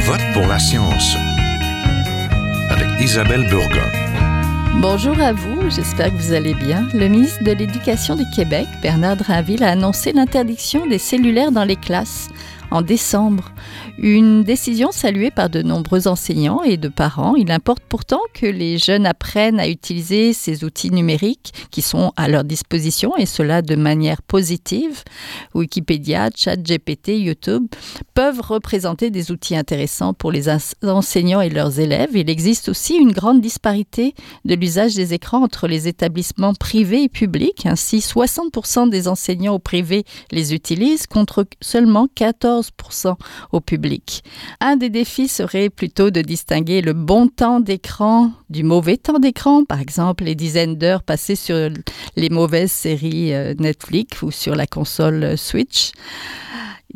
vote pour la science avec Isabelle Burgon. Bonjour à vous, j'espère que vous allez bien. Le ministre de l'Éducation du Québec, Bernard Drinville, a annoncé l'interdiction des cellulaires dans les classes en décembre. Une décision saluée par de nombreux enseignants et de parents. Il importe pourtant que les jeunes apprennent à utiliser ces outils numériques qui sont à leur disposition et cela de manière positive. Wikipédia, ChatGPT, YouTube peuvent représenter des outils intéressants pour les enseignants et leurs élèves. Il existe aussi une grande disparité de l'usage des écrans entre les établissements privés et publics. Ainsi, 60% des enseignants au privé les utilisent contre seulement 14% Un des défis serait plutôt de distinguer le bon temps d'écran du mauvais temps d'écran, par exemple les dizaines d'heures passées sur les mauvaises séries euh, Netflix ou sur la console Switch.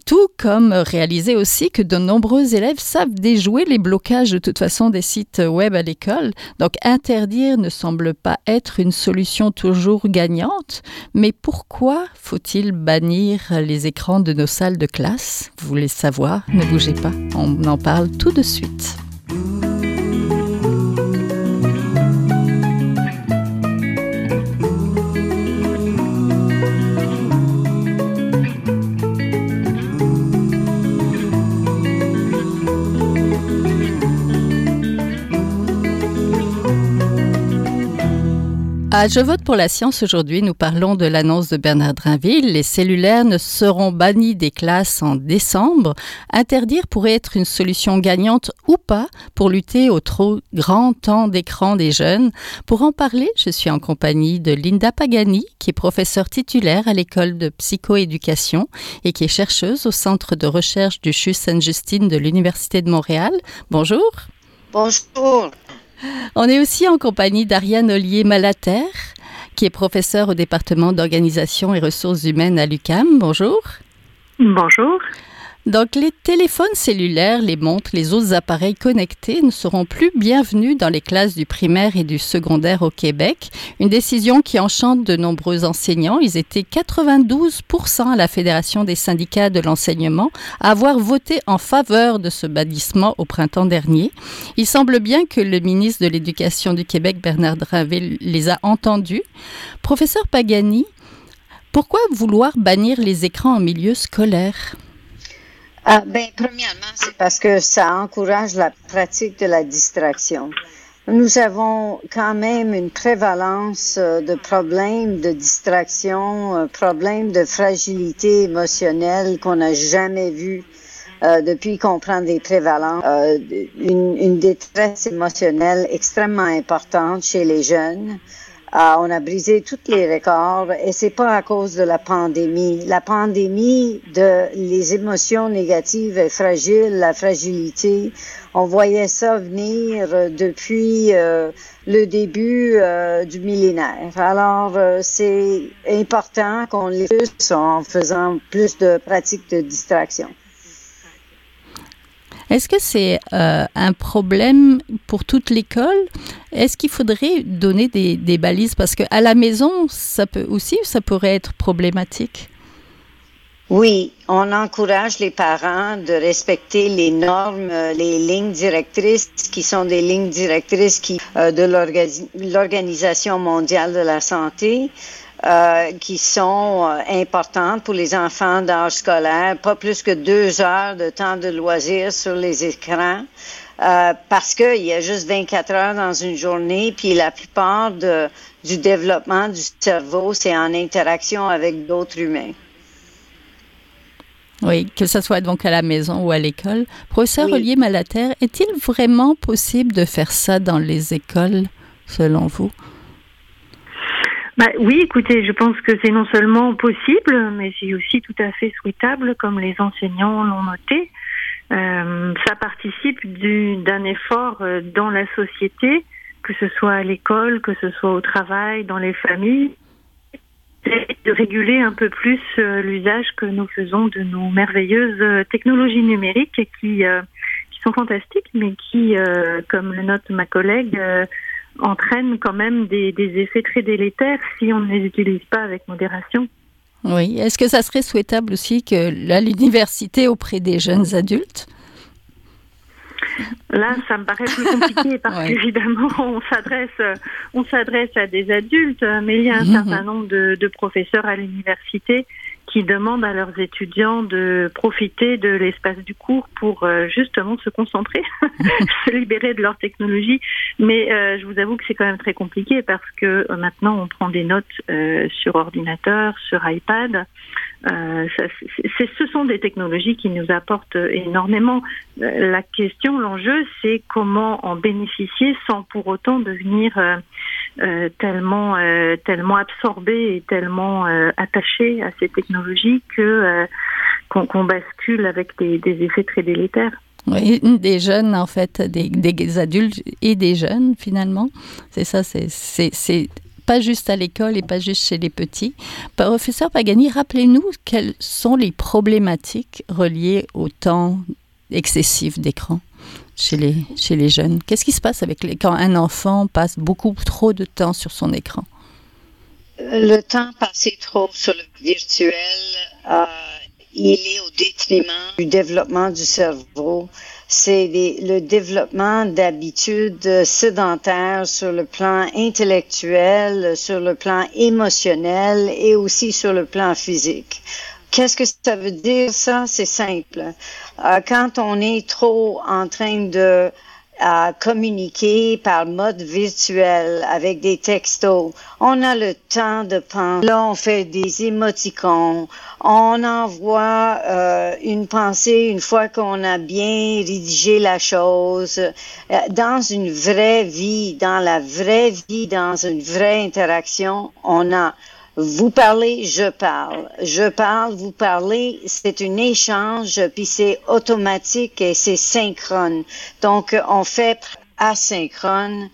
Tout comme réaliser aussi que de nombreux élèves savent déjouer les blocages de toute façon des sites web à l'école. Donc interdire ne semble pas être une solution toujours gagnante. Mais pourquoi faut-il bannir les écrans de nos salles de classe? Vous voulez savoir? Ne bougez pas, on en parle tout de suite. Je vote pour la science aujourd'hui, nous parlons de l'annonce de Bernard Drinville. Les cellulaires ne seront bannis des classes en décembre. Interdire pourrait être une solution gagnante ou pas pour lutter au trop grand temps d'écran des jeunes. Pour en parler, je suis en compagnie de Linda Pagani, qui est professeure titulaire à l'école de psychoéducation et qui est chercheuse au centre de recherche du CHU Sainte-Justine de l'Université de Montréal. Bonjour. Bonjour. On est aussi en compagnie d'Ariane Ollier-Malater, qui est professeure au département d'organisation et ressources humaines à l'UCAM. Bonjour. Bonjour. Donc les téléphones cellulaires, les montres, les autres appareils connectés ne seront plus bienvenus dans les classes du primaire et du secondaire au Québec. Une décision qui enchante de nombreux enseignants. Ils étaient 92% à la Fédération des syndicats de l'enseignement à avoir voté en faveur de ce bannissement au printemps dernier. Il semble bien que le ministre de l'Éducation du Québec, Bernard Drinville, les a entendus. Professeur Pagani, pourquoi vouloir bannir les écrans en milieu scolaire? Ah, ben, premièrement, c'est parce que ça encourage la pratique de la distraction. Nous avons quand même une prévalence euh, de problèmes de distraction, euh, problèmes de fragilité émotionnelle qu'on n'a jamais vu euh, depuis qu'on prend des prévalences, euh, une, une, détresse émotionnelle extrêmement importante chez les jeunes. Ah, on a brisé tous les records et c'est pas à cause de la pandémie. La pandémie de les émotions négatives et fragiles, la fragilité, on voyait ça venir depuis euh, le début euh, du millénaire. Alors, euh, c'est important qu'on les fasse en faisant plus de pratiques de distraction. Est-ce que c'est euh, un problème pour toute l'école? Est-ce qu'il faudrait donner des, balises? Parce qu'à la maison, ça peut aussi, ça pourrait être problématique. Oui, on encourage les parents de respecter les normes, les lignes directrices qui sont des lignes directrices qui, euh, de l'Organisation mondiale de la santé. Euh, qui sont euh, importantes pour les enfants d'âge scolaire, pas plus que deux heures de temps de loisir sur les écrans. Euh, parce qu'il y a juste 24 heures dans une journée, puis la plupart de, du développement du cerveau, c'est en interaction avec d'autres humains. Oui, que ce soit donc à la maison ou à l'école. Professeur oui. Olivier Malater, est-il vraiment possible de faire ça dans les écoles, selon vous? Bah, oui, écoutez, je pense que c'est non seulement possible, mais c'est aussi tout à fait souhaitable, comme les enseignants l'ont noté. Euh, ça participe d'un effort euh, dans la société, que ce soit à l'école, que ce soit au travail, dans les familles, de réguler un peu plus euh, l'usage que nous faisons de nos merveilleuses euh, technologies numériques qui, euh, qui sont fantastiques, mais qui, comme le note ma collègue, entraînent quand même des, des, effets très délétères si on ne les utilise pas avec modération. Oui. Est-ce que ça serait souhaitable aussi que l'université auprès des jeunes adultes? Là, ça me paraît plus compliqué parce qu'évidemment, on s'adresse, on s'adresse à des adultes, mais il y a un mhm. certain nombre de, de professeurs à l'université qui demandent à leurs étudiants de profiter de l'espace du cours pour euh, justement se concentrer, se libérer de leur technologie. Mais euh, je vous avoue que c'est quand même très compliqué parce que euh, maintenant on prend des notes sur ordinateur, sur iPad. Euh, ce sont des technologies qui nous apportent énormément. La question, l'enjeu, c'est comment en bénéficier sans pour autant devenir euh, tellement euh, tellement absorbé et tellement euh, attaché à ces technologies que qu'on bascule avec des, effets très délétères. Oui, des jeunes en fait, des adultes et des jeunes finalement. C'est ça, c'est pas juste à l'école et pas juste chez les petits. Professeur Pagani, rappelez-nous quelles sont les problématiques reliées au temps excessif d'écran chez les, chez les jeunes Qu'est-ce qui se passe avec les, quand un enfant passe beaucoup trop de temps sur son écran? Le temps passé trop sur le virtuel, euh, il est au détriment du développement du cerveau. C'est le développement d'habitudes sédentaires sur le plan intellectuel, sur le plan émotionnel et aussi sur le plan physique. Qu'est-ce que ça veut dire ça? C'est simple. Euh, quand on est trop en train de euh, communiquer par mode virtuel avec des textos. On a le temps de penser. Là, on fait des émoticons. On envoie euh, une pensée une fois qu'on a bien rédigé la chose. Dans une vraie vie, dans la vraie vie, dans une vraie interaction, on a vous parlez, je parle. Je parle, vous parlez. C'est un échange, puis c'est automatique et c'est synchrone. Donc, on fait asynchrone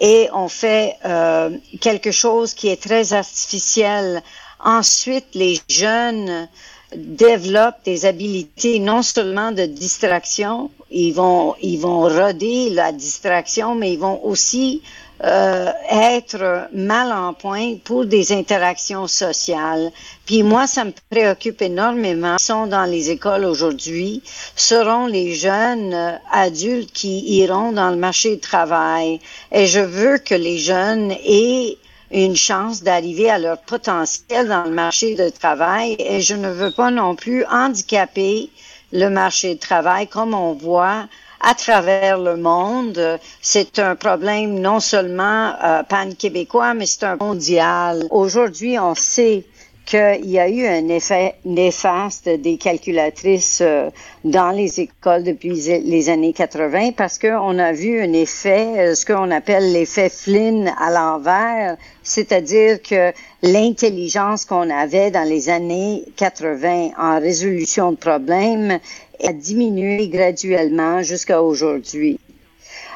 et on fait euh, quelque chose qui est très artificiel. Ensuite, les jeunes développent des habiletés non seulement de distraction, ils vont ils vont roder la distraction, mais ils vont aussi euh, être mal en point pour des interactions sociales. Puis moi, ça me préoccupe énormément. Ils sont dans les écoles aujourd'hui, seront les jeunes euh, adultes qui iront dans le marché du travail. Et je veux que les jeunes aient une chance d'arriver à leur potentiel dans le marché du travail et je ne veux pas non plus handicaper le marché du travail comme on voit à travers le monde. C'est un problème non seulement euh, pan-québécois, mais c'est un mondial. Aujourd'hui, on sait qu'il y a eu un effet néfaste des calculatrices euh, dans les écoles depuis les années 80 parce qu'on a vu un effet, euh, ce qu'on appelle l'effet Flynn à l'envers, c'est-à-dire que l'intelligence qu'on avait dans les années 80 en résolution de problèmes a diminué graduellement jusqu'à aujourd'hui.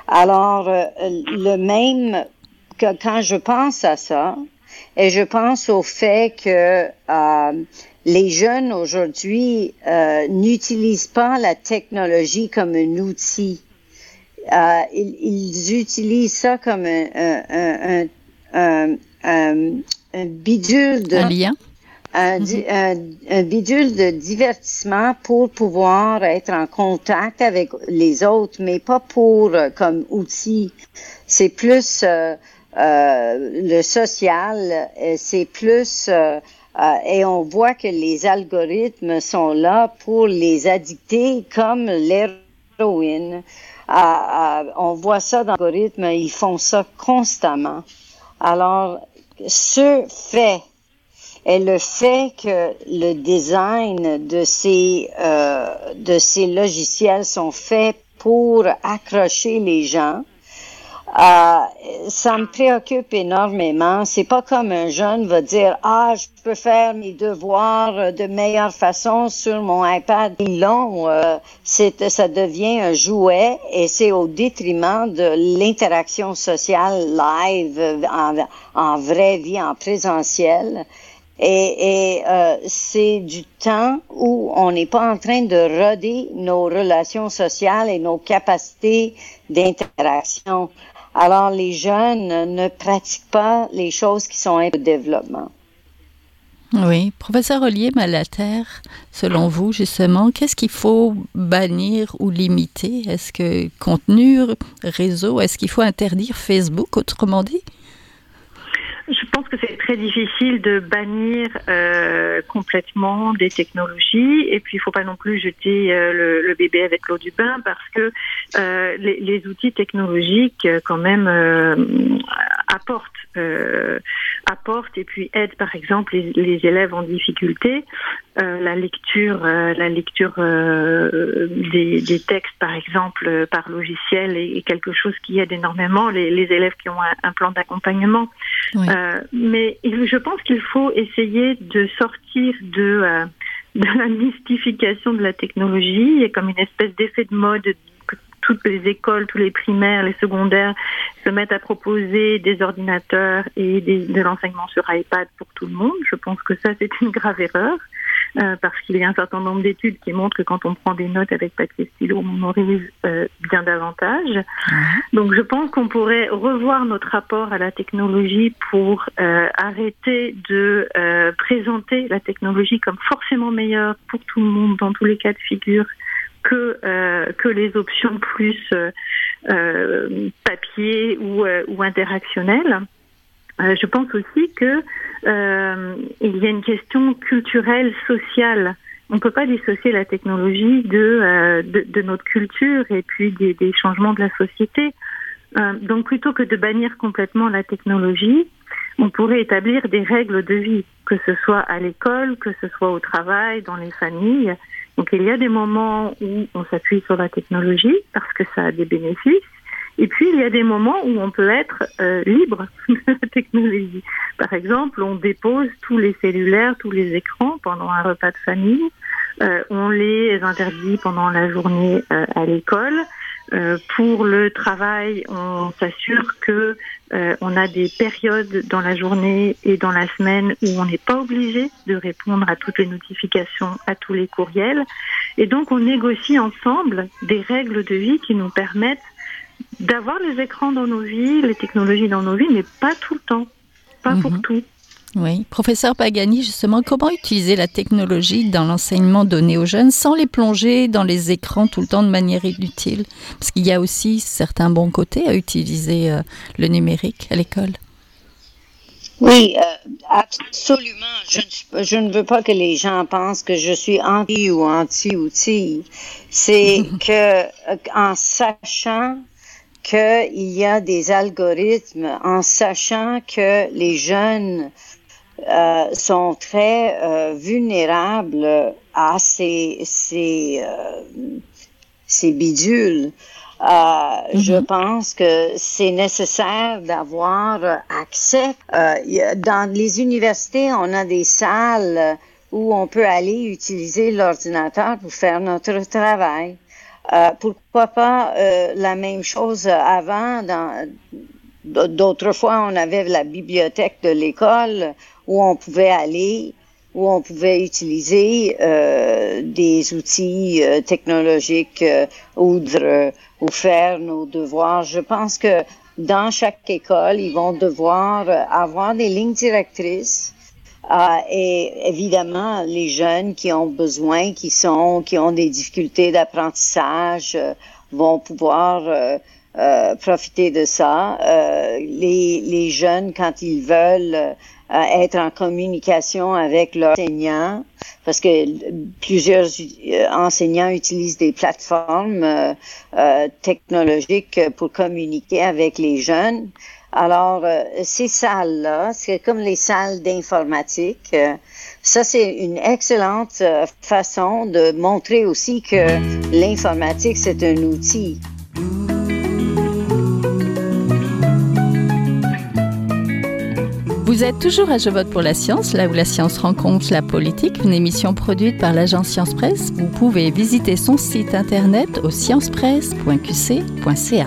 Alors, euh, le même, que quand je pense à ça, et je pense au fait que euh, les jeunes aujourd'hui euh, n'utilisent pas la technologie comme un outil. Euh, ils, ils, utilisent ça comme un, un, un, un bidule de... Un lien un, un, bidule de divertissement pour pouvoir être en contact avec les autres, mais pas pour comme outil. C'est plus euh, le social, euh, c'est plus euh, et on voit que les algorithmes sont là pour les addicter comme l'héroïne. on voit ça dans l'algorithme, ils font ça constamment. Alors, ce fait et le fait que le design de ces de ces logiciels sont faits pour accrocher les gens, euh, ça me préoccupe énormément. C'est pas comme un jeune va dire ah je peux faire mes devoirs de meilleure façon sur mon iPad. Non, euh, c'est ça devient un jouet et c'est au détriment de l'interaction sociale live en, en vraie vie, en présentiel. Et, et euh, c'est du temps où on n'est pas en train de roder nos relations sociales et nos capacités d'interaction. Alors, les jeunes ne pratiquent pas les choses qui sont un développement. Oui, professeur Ollier Malater, selon vous, justement, qu'est-ce qu'il faut bannir ou limiter? Est-ce que contenu, réseau, est-ce qu'il faut interdire Facebook, autrement dit? Je pense que c'est très difficile de bannir euh, complètement des technologies. Et puis il faut pas non plus jeter euh, le, le, bébé avec l'eau du bain parce que euh, les, les, outils technologiques euh, quand même euh, apportent apportent et puis aident par exemple les, les élèves en difficulté la lecture la lecture des, des, textes par exemple par logiciel est, quelque chose qui aide énormément les, les élèves qui ont un, un plan d'accompagnement oui. Euh, mais je pense qu'il faut essayer de sortir de, euh, de la mystification de la technologie. A comme une espèce d'effet de mode que toutes les écoles, tous les primaires, les secondaires se mettent à proposer des ordinateurs et des, de l'enseignement sur iPad pour tout le monde. Je pense que ça, c'est une grave erreur. Euh, parce qu'il y a un certain nombre d'études qui montrent que quand on prend des notes avec papier stylo, on mémorise euh, bien davantage. Donc je pense qu'on pourrait revoir notre rapport à la technologie pour euh, arrêter de euh, présenter la technologie comme forcément meilleure pour tout le monde dans tous les cas de figure que euh, que les options plus euh, papier ou, ou interactionnelles. Euh, je pense aussi que euh, il y a une question culturelle, sociale. On ne peut pas dissocier la technologie de, euh, de, notre culture et puis des, des changements de la société. Euh, donc plutôt que de bannir complètement la technologie, on pourrait établir des règles de vie, que ce soit à l'école, que ce soit au travail, dans les familles. Donc il y a des moments où on s'appuie sur la technologie parce que ça a des bénéfices et puis, il y a des moments où on peut être euh, libre de la technologie. Par exemple, on dépose tous les cellulaires, tous les écrans pendant un repas de famille. Euh, on les interdit pendant la journée euh, à l'école. Euh, pour le travail, on s'assure que euh, on a des périodes dans la journée et dans la semaine où on n'est pas obligé de répondre à toutes les notifications, à tous les courriels. Et donc, on négocie ensemble des règles de vie qui nous permettent d'avoir les écrans dans nos vies, les technologies dans nos vies, mais pas tout le temps, pas pour Mhm. tout. Oui, professeur Pagani, justement, comment utiliser la technologie dans l'enseignement donné aux jeunes sans les plonger dans les écrans tout le temps de manière inutile? Parce qu'il y a aussi certains bons côtés à utiliser euh, le numérique à l'école. Oui, euh, absolument. Je ne, je veux pas que les gens pensent que je suis anti ou anti-outil. C'est que euh, en sachant qu'il y a des algorithmes, en sachant que les jeunes euh, sont très euh, vulnérables à ces, ces, euh, ces bidules. Euh, Je pense que c'est nécessaire d'avoir accès. Euh, dans les universités, on a des salles où on peut aller utiliser l'ordinateur pour faire notre travail. Euh, pourquoi pas euh, la même chose avant D'autres fois, on avait la bibliothèque de l'école où on pouvait aller, où on pouvait utiliser euh, des outils euh, technologiques euh, ou, de- ou faire nos devoirs. Je pense que dans chaque école, ils vont devoir avoir des lignes directrices. Euh, et évidemment, les jeunes qui ont besoin, qui sont, qui ont des difficultés d'apprentissage, euh, vont pouvoir euh, euh, profiter de ça. Euh, les, les jeunes, quand ils veulent être en communication avec leurs enseignants, parce que plusieurs enseignants utilisent des plateformes technologiques pour communiquer avec les jeunes. Alors, euh, ces salles-là, c'est comme les salles d'informatique. euh, ça, c'est une excellente euh, façon de montrer aussi que l'informatique, c'est un outil. Vous êtes toujours à Je vote pour la science, là où la science rencontre la politique, une émission produite par l'agence Science Presse. Vous pouvez visiter son site internet au sciencepresse.qc.ca.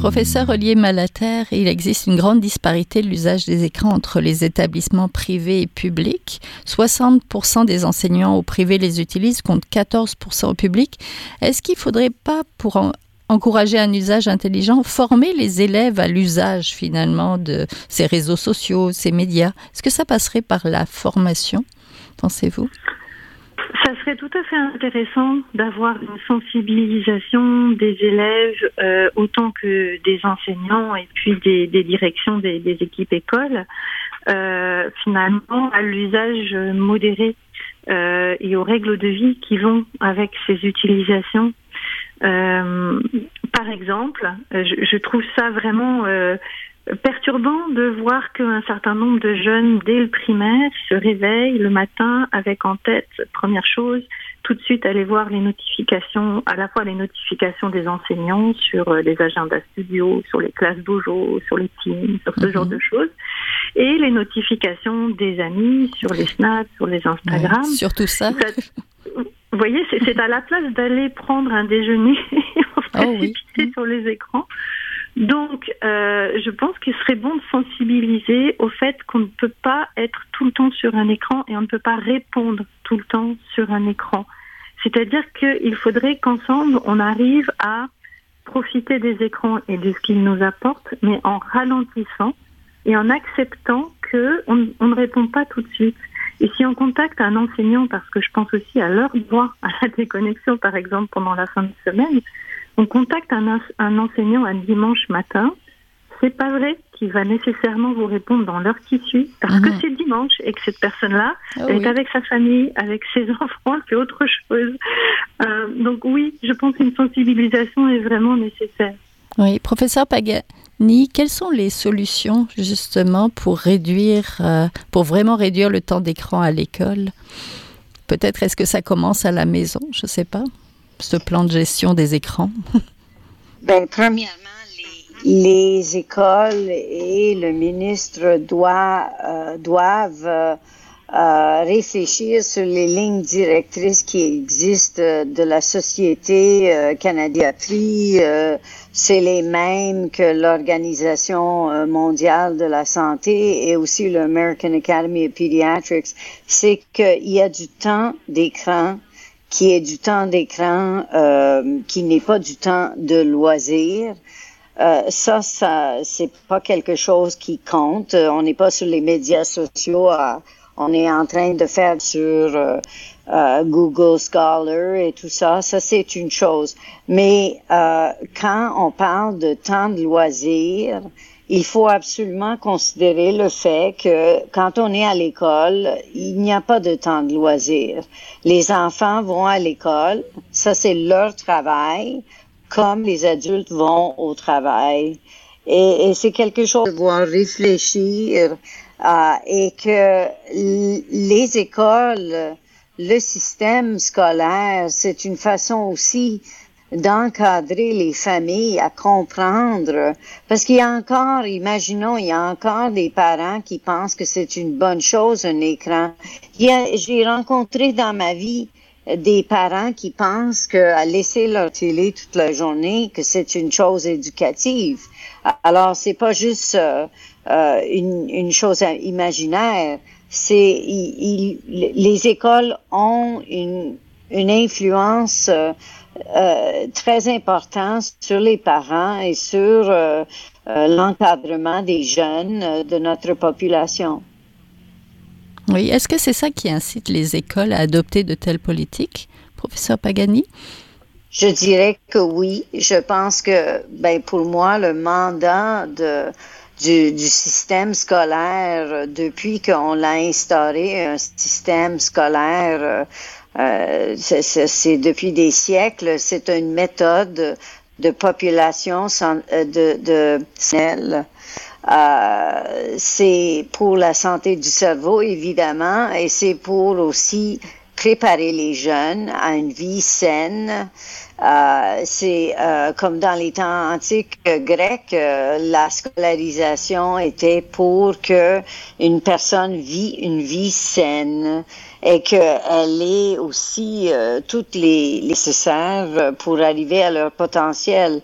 Professeur Olivier Malater, il existe une grande disparité de l'usage des écrans entre les établissements privés et publics. 60% des enseignants au privé les utilisent contre 14% au public. Est-ce qu'il ne faudrait pas, pour en- encourager un usage intelligent, former les élèves à l'usage finalement de ces réseaux sociaux, ces médias? Est-ce que ça passerait par la formation, pensez-vous? Ça serait tout à fait intéressant d'avoir une sensibilisation des élèves euh, autant que des enseignants et puis des, directions des, équipes écoles, euh, finalement à l'usage modéré euh, et aux règles de vie qui vont avec ces utilisations. par exemple, je, je, trouve ça vraiment perturbant de voir qu'un certain nombre de jeunes, dès le primaire, se réveillent le matin avec en tête, première chose, tout de suite aller voir les notifications, à la fois les notifications des enseignants sur euh, les agendas studio, sur les classes dojo, sur les teams, sur ce genre mhm. de choses, et les notifications des amis sur les snaps, sur les Instagram. surtout ça. Vous voyez, c'est à la place d'aller prendre un déjeuner et oh, précipiter sur les écrans. Donc, euh, je pense qu'il serait bon de sensibiliser au fait qu'on ne peut pas être tout le temps sur un écran et on ne peut pas répondre tout le temps sur un écran. C'est-à-dire qu'il faudrait qu'ensemble, on arrive à profiter des écrans et de ce qu'ils nous apportent, mais en ralentissant et en acceptant qu'on ne répond pas tout de suite. Et si on contacte un enseignant, parce que je pense aussi à leur droit à la déconnexion, par exemple, pendant la fin de semaine, on contacte un, un enseignant un dimanche matin, c'est pas vrai qu'il va nécessairement vous répondre dans l'heure qui suit, parce que mhm. c'est dimanche et que cette personne-là ah est avec sa famille, avec ses enfants, c'est autre chose. Euh, donc oui, je pense qu'une sensibilisation est vraiment nécessaire. Oui, professeur Pagani, quelles sont les solutions justement pour réduire, euh, pour vraiment réduire le temps d'écran à l'école? Peut-être est-ce que ça commence à la maison, je ne sais pas ce plan de gestion des écrans? Ben, Premièrement, les, écoles et le ministre euh, doivent euh, euh, réfléchir sur les lignes directrices qui existent de la Société euh, canadiatrie. C'est les mêmes que l'Organisation mondiale de la santé et aussi l'American Academy of Pediatrics. C'est qu'il y a du temps d'écran qui est du temps d'écran, euh, qui n'est pas du temps de loisir. Euh, ça, ça, c'est pas quelque chose qui compte. Euh, on n'est pas sur les médias sociaux. on est en train de faire sur euh, euh, Google Scholar et tout ça. Ça, c'est une chose. Mais quand on parle de temps de loisir, il faut absolument considérer le fait que quand on est à l'école, il n'y a pas de temps de loisir. Les enfants vont à l'école, ça c'est leur travail, comme les adultes vont au travail. Et, c'est quelque chose de voir réfléchir euh, et que les écoles, le système scolaire, c'est une façon aussi d'encadrer les familles à comprendre, parce qu'il y a encore, imaginons, il y a encore des parents qui pensent que c'est une bonne chose un écran. J'ai rencontré dans ma vie des parents qui pensent qu'à laisser leur télé toute la journée, que c'est une chose éducative. Alors c'est pas juste euh, euh une, une, chose imaginaire. C'est les écoles ont une, une influence euh, euh, très important sur les parents et sur euh, euh, l'encadrement des jeunes de notre population. Oui, est-ce que c'est ça qui incite les écoles à adopter de telles politiques, professeur Pagani? Je dirais que oui. Je pense que, ben, pour moi, le mandat de, du, du système scolaire, depuis qu'on l'a instauré, un système scolaire euh, c'est depuis des siècles, c'est une méthode de population euh, de, de euh, c'est pour la santé du cerveau, évidemment, et c'est pour aussi préparer les jeunes à une vie saine. Euh, c'est euh, comme dans les temps antiques grecs, la scolarisation était pour que une personne vit une vie saine et qu'elle ait aussi euh, toutes les nécessaires pour arriver à leur potentiel.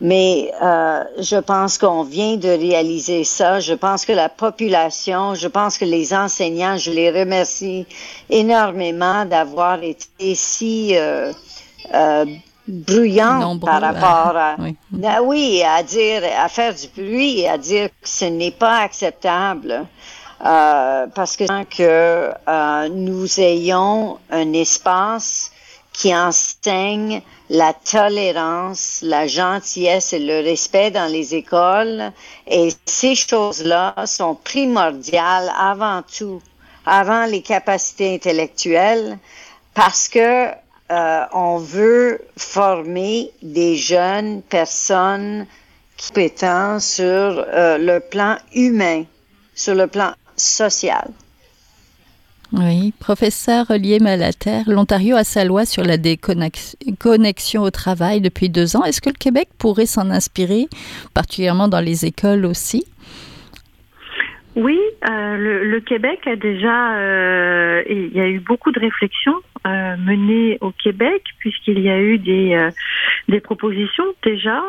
Mais euh, je pense qu'on vient de réaliser ça. Je pense que la population, je pense que les enseignants, je les remercie énormément d'avoir été si euh, euh bruyante par rapport à, oui. Ah oui, à dire, à faire du bruit, à dire que ce n'est pas acceptable. Euh, parce que, que euh, nous ayons un espace qui enseigne la tolérance, la gentillesse et le respect dans les écoles. Et ces choses-là sont primordiales avant tout, avant les capacités intellectuelles, parce que euh, on veut former des jeunes personnes compétentes sur euh, le plan humain, sur le plan social. Oui, professeur Olivier Malater, l'Ontario a sa loi sur la déconnexion au travail depuis deux ans. Est-ce que le Québec pourrait s'en inspirer, particulièrement dans les écoles aussi? Oui, euh, le, Québec a déjà, euh, il y a eu beaucoup de réflexions euh, menées au Québec puisqu'il y a eu des des propositions déjà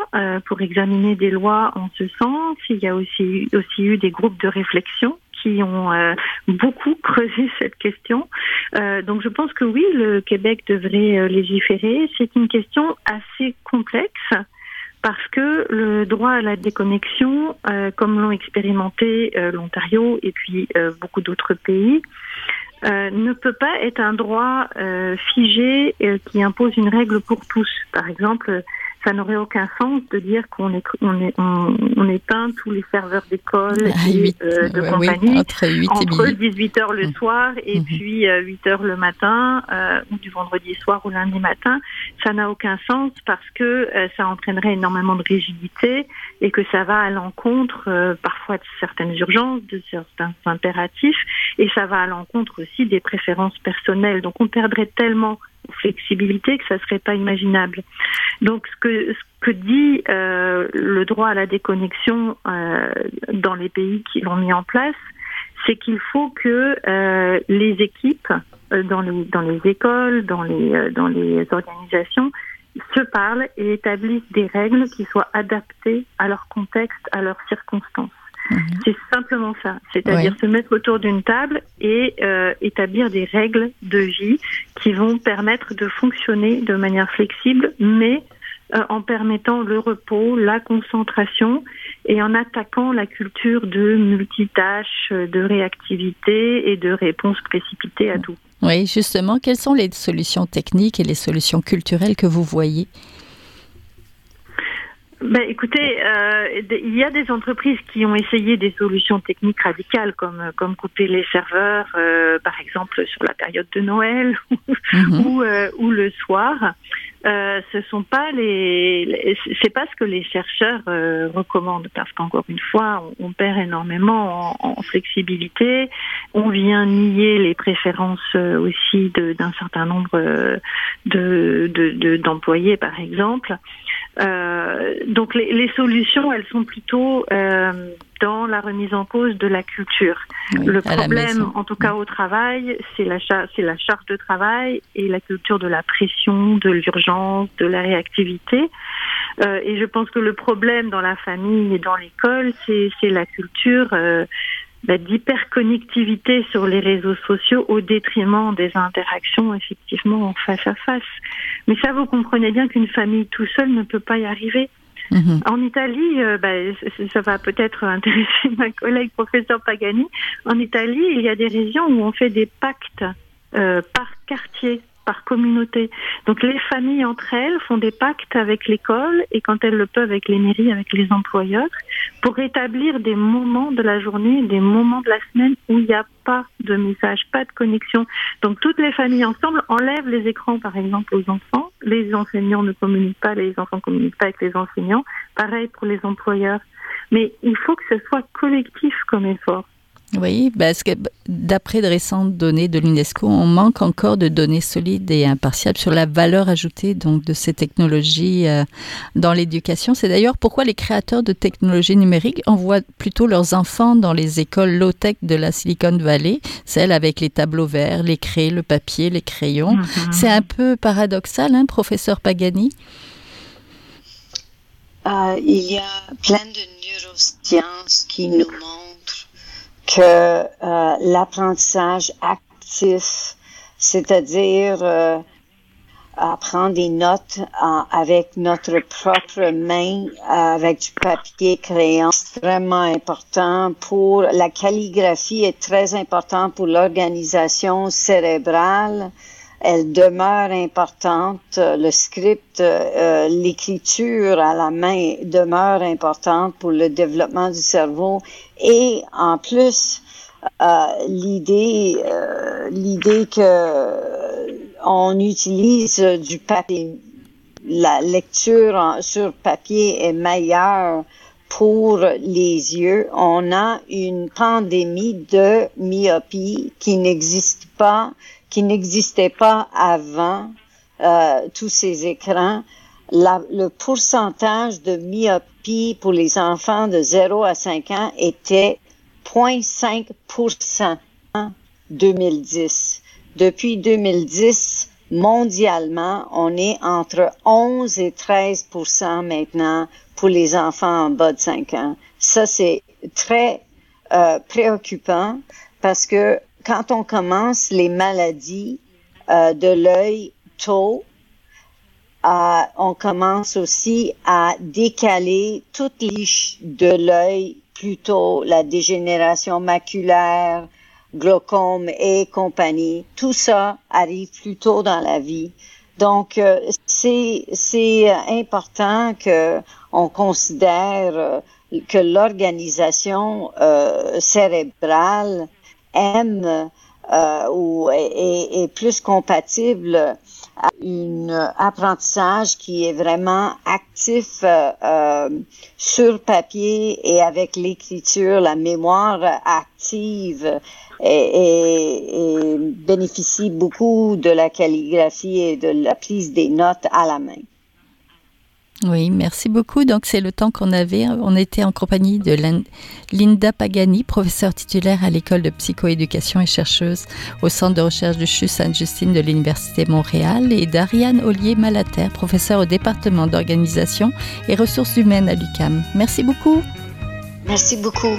pour examiner des lois en ce sens. Il y a aussi aussi eu des groupes de réflexion ont beaucoup creusé cette question. donc je pense que oui, le Québec devrait légiférer. C'est une question assez complexe parce que le droit à la déconnexion, euh, comme l'ont expérimenté euh, l'Ontario et puis euh, beaucoup d'autres pays, ne peut pas être un droit figé qui impose une règle pour tous. Par exemple, ça n'aurait aucun sens de dire qu'on est, on, est, on, éteint tous les serveurs d'école ah, et euh, de compagnie entre, 18 h le mhm. soir et mhm. puis 8 euh, le matin euh, ou du vendredi soir ou lundi matin. Ça n'a aucun sens parce que ça entraînerait énormément de rigidité et que ça va à l'encontre parfois de certaines urgences, de certains impératifs et ça va à l'encontre aussi des préférences personnelles. Donc on perdrait tellement flexibilité que ça serait pas imaginable. Donc ce que ce que dit euh, le droit à la déconnexion euh, dans les pays qui l'ont mis en place, c'est qu'il faut que euh, les équipes dans les dans les écoles, dans les dans les organisations se parlent et établissent des règles qui soient adaptées à leur contexte, à leurs circonstances. Mhm. C'est simplement ça, c'est-à-dire se mettre autour d'une table et euh, établir des règles de vie qui vont permettre de fonctionner de manière flexible, mais euh, en permettant le repos, la concentration et en attaquant la culture de multitâche, de réactivité et de réponse précipitée à tout. Oui, justement, quelles sont les solutions techniques et les solutions culturelles que vous voyez? Ben, écoutez, euh, il y a des entreprises qui ont essayé des solutions techniques radicales, comme comme couper les serveurs, euh, par exemple sur la période de Noël mhm. ou euh, ou le soir. Euh, ce sont pas les, c'est pas ce que les chercheurs euh, recommandent parce qu'encore une fois, on, on perd énormément en, en, flexibilité. On vient nier les préférences euh, aussi d'un certain nombre de d'employés, de, par exemple. Euh, donc les, les, solutions, elles sont plutôt euh, dans la remise en cause de la culture. le problème, en tout cas au travail, c'est la, c'est la charge de travail et la culture de la pression, de l'urgence, de la réactivité. Euh, et je pense que le problème dans la famille et dans l'école, c'est, c'est la culture euh, d'hyperconnectivité sur les réseaux sociaux au détriment des interactions effectivement face à face. Mais ça, vous comprenez bien qu'une famille tout seul ne peut pas y arriver. Mhm. En Italie, euh, bah, ça va peut-être intéresser ma collègue professeur Pagani. En Italie, il y a des régions où on fait des pactes euh, par quartier par communauté. Donc les familles entre elles font des pactes avec l'école et quand elles le peuvent avec les mairies, avec les employeurs, pour établir des moments de la journée, des moments de la semaine où il n'y a pas de message, pas de connexion. Donc toutes les familles ensemble enlèvent les écrans par exemple aux enfants. Les enseignants ne communiquent pas, les enfants ne communiquent pas avec les enseignants. Pareil pour les employeurs. Mais il faut que ce soit collectif comme effort. Oui, parce que d'après de récentes données de l'UNESCO, on manque encore de données solides et impartiales sur la valeur ajoutée donc de ces technologies euh, dans l'éducation. C'est d'ailleurs pourquoi les créateurs de technologies numériques envoient plutôt leurs enfants dans les écoles low-tech de la Silicon Valley, celles avec les tableaux verts, les craies, le papier, les crayons. Mm-hmm. C'est un peu paradoxal, hein, professeur Pagani? Euh, Il y a plein de neurosciences qui nous montrent que euh, l'apprentissage actif, c'est-à-dire euh, à prendre des notes avec notre propre main, avec du papier crayon, extrêmement important pour la calligraphie est très importante pour l'organisation cérébrale. Elle demeure importante. Le script, euh, l'écriture à la main demeure importante pour le développement du cerveau. Et en plus, euh, l'idée, euh, l'idée que on utilise du papier. La lecture sur papier est meilleure pour les yeux. On a une pandémie de myopie qui n'existe pas, qui n'existait pas avant euh, tous ces écrans. La, le pourcentage de myopie pour les enfants de 0 à 5 ans était 0,5% en 2010. Depuis 2010, mondialement, on est entre 11 et 13 maintenant pour les enfants en bas de 5 ans. Ça, c'est très euh, préoccupant parce que quand on commence les maladies euh, de l'œil tôt, euh, on commence aussi à décaler toutes les de l'œil plutôt la dégénération maculaire, glaucome et compagnie. Tout ça arrive plus tôt dans la vie. Donc, euh, c'est, c'est important que on considère euh, que l'organisation euh, cérébrale aime ou est, plus compatible à un apprentissage qui est vraiment actif sur papier et avec l'écriture, la mémoire active et, bénéficie beaucoup de la calligraphie et de la prise des notes à la main. Oui, merci beaucoup. Donc, c'est le temps qu'on avait. On était en compagnie de Linda Pagani, professeure titulaire à l'école de psychoéducation et chercheuse au centre de recherche de CHU Sainte-Justine de l'Université Montréal, et d'Ariane Ollier-Malater, professeure au département d'organisation et ressources humaines à l'UCAM. Merci beaucoup. Merci beaucoup.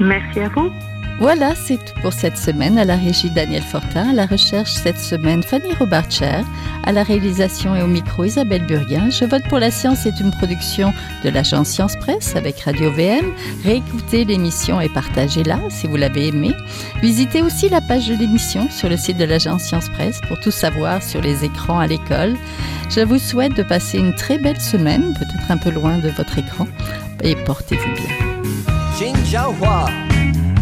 Merci à vous. Voilà, c'est tout pour cette semaine. À la régie Daniel Fortin, à la recherche cette semaine Fanny Robarcher, à la réalisation et au micro Isabelle Burguin. Je vote pour la science est une production de l'agence Science Presse avec Radio VM. Réécoutez l'émission et partagez-la si vous l'avez aimée. Visitez aussi la page de l'émission sur le site de l'agence Science Presse pour tout savoir sur les écrans à l'école. Je vous souhaite de passer une très belle semaine, peut-être un peu loin de votre écran, et portez-vous bien.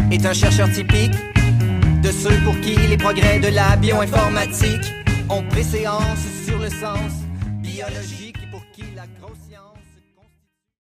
Est un chercheur typique de ceux pour qui les progrès de la bioinformatique ont préséance sur le sens biologique.